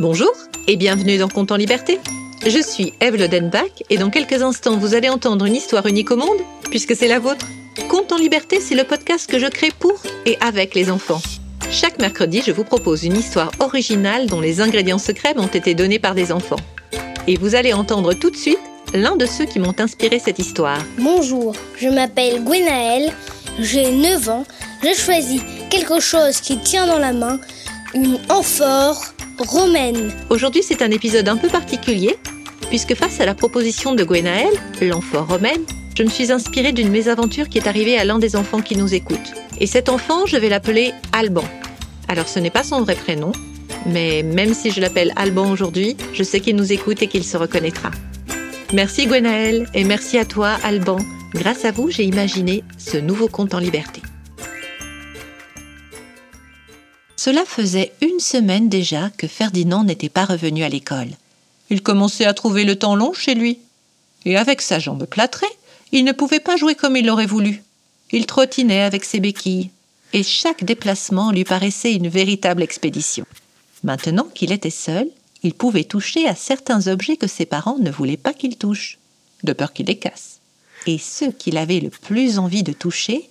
Bonjour et bienvenue dans Compte en Liberté. Je suis Eve Lodenbach et dans quelques instants vous allez entendre une histoire unique au monde puisque c'est la vôtre. Compte en Liberté, c'est le podcast que je crée pour et avec les enfants. Chaque mercredi, je vous propose une histoire originale dont les ingrédients secrets m'ont été donnés par des enfants. Et vous allez entendre tout de suite l'un de ceux qui m'ont inspiré cette histoire. Bonjour, je m'appelle Gwenaël, j'ai 9 ans, j'ai choisi quelque chose qui tient dans la main, une amphore Aujourd'hui, c'est un épisode un peu particulier, puisque face à la proposition de Gwenaël, l'enfant romaine, je me suis inspirée d'une mésaventure qui est arrivée à l'un des enfants qui nous écoutent. Et cet enfant, je vais l'appeler Alban. Alors ce n'est pas son vrai prénom, mais même si je l'appelle Alban aujourd'hui, je sais qu'il nous écoute et qu'il se reconnaîtra. Merci Gwenaël et merci à toi Alban. Grâce à vous, j'ai imaginé ce nouveau conte en liberté. Cela faisait une semaine déjà que Ferdinand n'était pas revenu à l'école. Il commençait à trouver le temps long chez lui. Et avec sa jambe plâtrée, il ne pouvait pas jouer comme il l'aurait voulu. Il trottinait avec ses béquilles, et chaque déplacement lui paraissait une véritable expédition. Maintenant qu'il était seul, il pouvait toucher à certains objets que ses parents ne voulaient pas qu'il touche, de peur qu'il les casse. Et ceux qu'il avait le plus envie de toucher,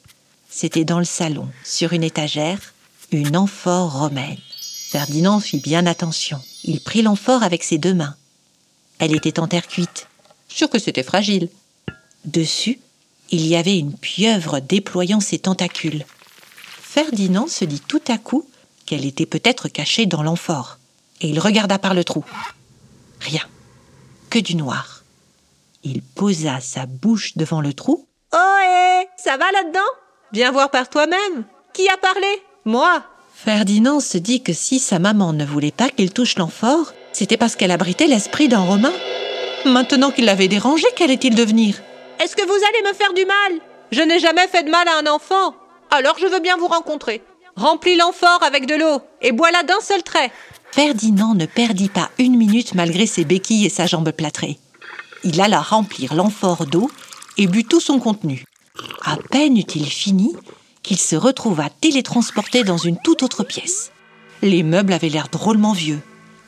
c'était dans le salon, sur une étagère, une amphore romaine. Ferdinand fit bien attention. Il prit l'amphore avec ses deux mains. Elle était en terre cuite. Sûr que c'était fragile. Dessus, il y avait une pieuvre déployant ses tentacules. Ferdinand se dit tout à coup qu'elle était peut-être cachée dans l'amphore, et il regarda par le trou. Rien, que du noir. Il posa sa bouche devant le trou. Oh hé, ça va là-dedans? Viens voir par toi-même. Qui a parlé? Moi Ferdinand se dit que si sa maman ne voulait pas qu'il touche l'amphore, c'était parce qu'elle abritait l'esprit d'un Romain. Maintenant qu'il l'avait dérangé, qu'allait-il devenir? Est-ce que vous allez me faire du mal? Je n'ai jamais fait de mal à un enfant. Alors je veux bien vous rencontrer. Remplis l'amphore avec de l'eau et bois-la d'un seul trait. Ferdinand ne perdit pas une minute malgré ses béquilles et sa jambe plâtrée. Il alla remplir l'amphore d'eau et but tout son contenu. À peine eut-il fini qu'il se retrouva télétransporté dans une toute autre pièce. Les meubles avaient l'air drôlement vieux,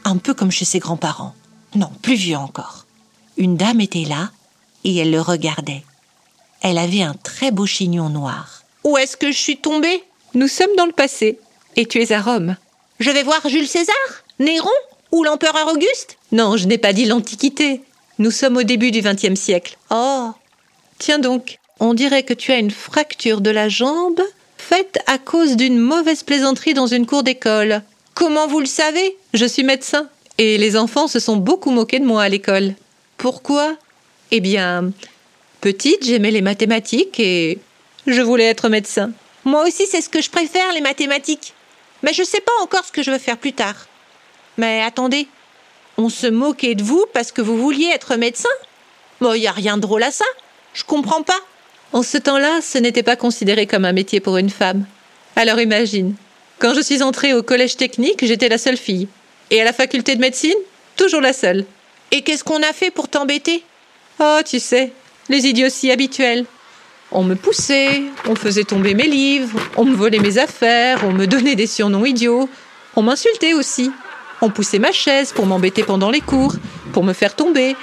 un peu comme chez ses grands-parents. Non, plus vieux encore. Une dame était là, et elle le regardait. Elle avait un très beau chignon noir. Où est-ce que je suis tombée? Nous sommes dans le passé, et tu es à Rome. Je vais voir Jules César Néron Ou l'empereur Auguste? Non, je n'ai pas dit l'Antiquité. Nous sommes au début du XXe siècle. Oh Tiens donc, on dirait que tu as une fracture de la jambe faite à cause d'une mauvaise plaisanterie dans une cour d'école. Comment vous le savez? Je suis médecin. Et les enfants se sont beaucoup moqués de moi à l'école. Pourquoi? Eh bien, petite, j'aimais les mathématiques et je voulais être médecin. Moi aussi, c'est ce que je préfère, les mathématiques. Mais je ne sais pas encore ce que je veux faire plus tard. Mais attendez, on se moquait de vous parce que vous vouliez être médecin? Bon, il n'y a rien de drôle à ça. Je comprends pas. En ce temps-là, ce n'était pas considéré comme un métier pour une femme. Alors imagine, quand je suis entrée au collège technique, j'étais la seule fille. Et à la faculté de médecine, toujours la seule. Et qu'est-ce qu'on a fait pour t'embêter? Oh, tu sais, les idioties habituelles. On me poussait, on faisait tomber mes livres, on me volait mes affaires, on me donnait des surnoms idiots, on m'insultait aussi. On poussait ma chaise pour m'embêter pendant les cours, pour me faire tomber,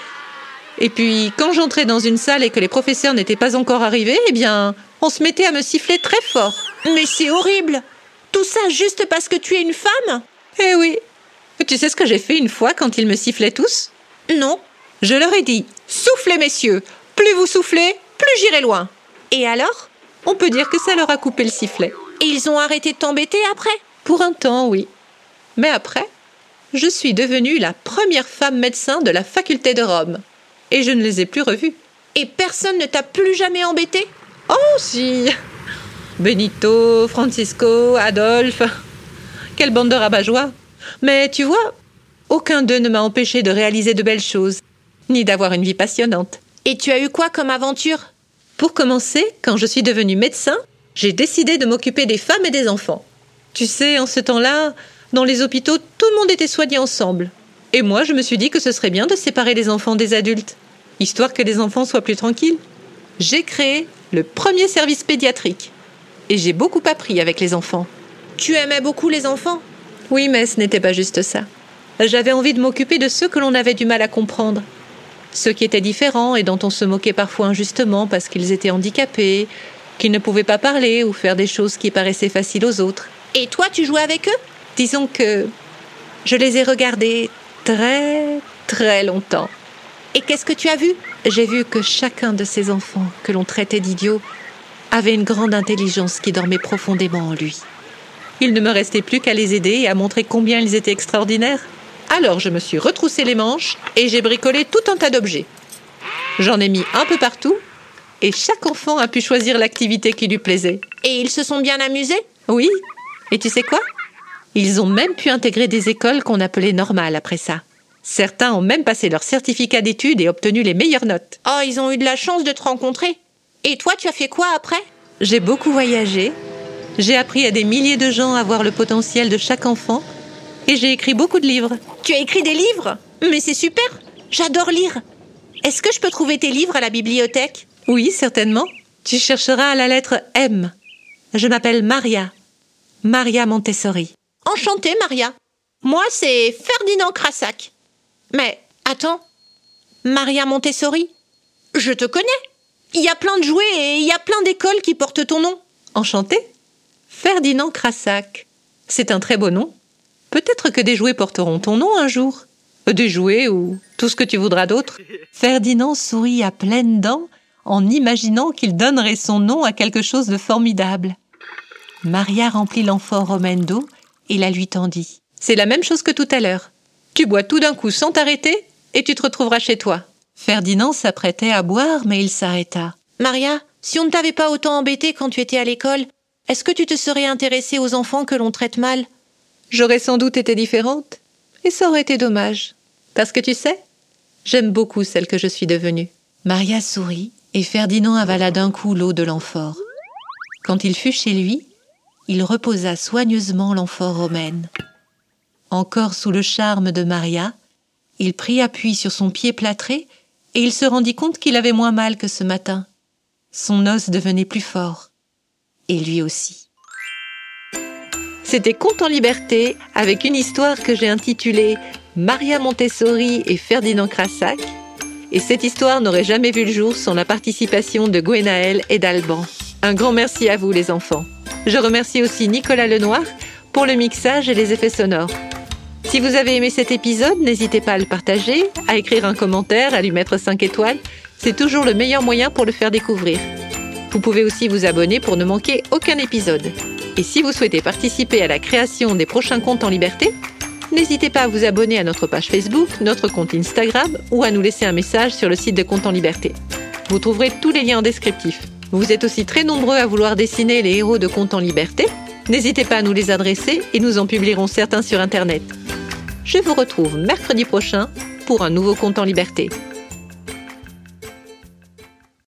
et puis, quand j'entrais dans une salle et que les professeurs n'étaient pas encore arrivés, eh bien, on se mettait à me siffler très fort. Mais c'est horrible Tout ça juste parce que tu es une femme? Eh oui. Tu sais ce que j'ai fait une fois quand ils me sifflaient tous? Non. Je leur ai dit Soufflez, messieurs Plus vous soufflez, plus j'irai loin. Et alors? On peut dire que ça leur a coupé le sifflet. Et ils ont arrêté de t'embêter après? Pour un temps, oui. Mais après, je suis devenue la première femme médecin de la faculté de Rome et je ne les ai plus revus. Et personne ne t'a plus jamais embêté? Oh si Benito, Francisco, Adolphe. Quelle bande de rabat Mais tu vois, aucun d'eux ne m'a empêché de réaliser de belles choses, ni d'avoir une vie passionnante. Et tu as eu quoi comme aventure? Pour commencer, quand je suis devenue médecin, j'ai décidé de m'occuper des femmes et des enfants. Tu sais, en ce temps-là, dans les hôpitaux, tout le monde était soigné ensemble. Et moi, je me suis dit que ce serait bien de séparer les enfants des adultes, histoire que les enfants soient plus tranquilles. J'ai créé le premier service pédiatrique. Et j'ai beaucoup appris avec les enfants. Tu aimais beaucoup les enfants? Oui, mais ce n'était pas juste ça. J'avais envie de m'occuper de ceux que l'on avait du mal à comprendre. Ceux qui étaient différents et dont on se moquait parfois injustement parce qu'ils étaient handicapés, qu'ils ne pouvaient pas parler ou faire des choses qui paraissaient faciles aux autres. Et toi, tu jouais avec eux? Disons que je les ai regardés très, très longtemps. Et qu'est-ce que tu as vu? J'ai vu que chacun de ces enfants que l'on traitait d'idiots avait une grande intelligence qui dormait profondément en lui. Il ne me restait plus qu'à les aider et à montrer combien ils étaient extraordinaires. Alors je me suis retroussé les manches et j'ai bricolé tout un tas d'objets. J'en ai mis un peu partout et chaque enfant a pu choisir l'activité qui lui plaisait. Et ils se sont bien amusés? Oui. Et tu sais quoi? Ils ont même pu intégrer des écoles qu'on appelait normales après ça. Certains ont même passé leur certificat d'études et obtenu les meilleures notes. Oh, ils ont eu de la chance de te rencontrer. Et toi, tu as fait quoi après? J'ai beaucoup voyagé. J'ai appris à des milliers de gens à voir le potentiel de chaque enfant. Et j'ai écrit beaucoup de livres. Tu as écrit des livres? Mais c'est super J'adore lire. Est-ce que je peux trouver tes livres à la bibliothèque? Oui, certainement. Tu chercheras à la lettre M. Je m'appelle Maria. Maria Montessori. Enchantée, Maria. Moi, c'est Ferdinand Crassac. Mais attends, Maria Montessori? Je te connais. Il y a plein de jouets et il y a plein d'écoles qui portent ton nom. Enchanté Ferdinand Crassac. C'est un très beau nom. Peut-être que des jouets porteront ton nom un jour. Des jouets ou tout ce que tu voudras d'autre. Ferdinand sourit à pleines dents en imaginant qu'il donnerait son nom à quelque chose de formidable. Maria remplit l'amphore romaine d'eau et la lui tendit. C'est la même chose que tout à l'heure. Tu bois tout d'un coup sans t'arrêter et tu te retrouveras chez toi. Ferdinand s'apprêtait à boire, mais il s'arrêta. Maria, si on ne t'avait pas autant embêté quand tu étais à l'école, est-ce que tu te serais intéressée aux enfants que l'on traite mal? J'aurais sans doute été différente, et ça aurait été dommage. Parce que tu sais, j'aime beaucoup celle que je suis devenue. Maria sourit, et Ferdinand avala d'un coup l'eau de l'amphore. Quand il fut chez lui, il reposa soigneusement l'amphore romaine. Encore sous le charme de Maria, il prit appui sur son pied plâtré et il se rendit compte qu'il avait moins mal que ce matin. Son os devenait plus fort. Et lui aussi. C'était Conte en liberté avec une histoire que j'ai intitulée Maria Montessori et Ferdinand Crassac. Et cette histoire n'aurait jamais vu le jour sans la participation de Gwenaël et d'Alban. Un grand merci à vous les enfants. Je remercie aussi Nicolas Lenoir pour le mixage et les effets sonores. Si vous avez aimé cet épisode, n'hésitez pas à le partager, à écrire un commentaire, à lui mettre 5 étoiles. C'est toujours le meilleur moyen pour le faire découvrir. Vous pouvez aussi vous abonner pour ne manquer aucun épisode. Et si vous souhaitez participer à la création des prochains comptes en liberté, n'hésitez pas à vous abonner à notre page Facebook, notre compte Instagram ou à nous laisser un message sur le site de Compte en liberté. Vous trouverez tous les liens en descriptif. Vous êtes aussi très nombreux à vouloir dessiner les héros de Compte en liberté. N'hésitez pas à nous les adresser et nous en publierons certains sur Internet. Je vous retrouve mercredi prochain pour un nouveau compte en liberté.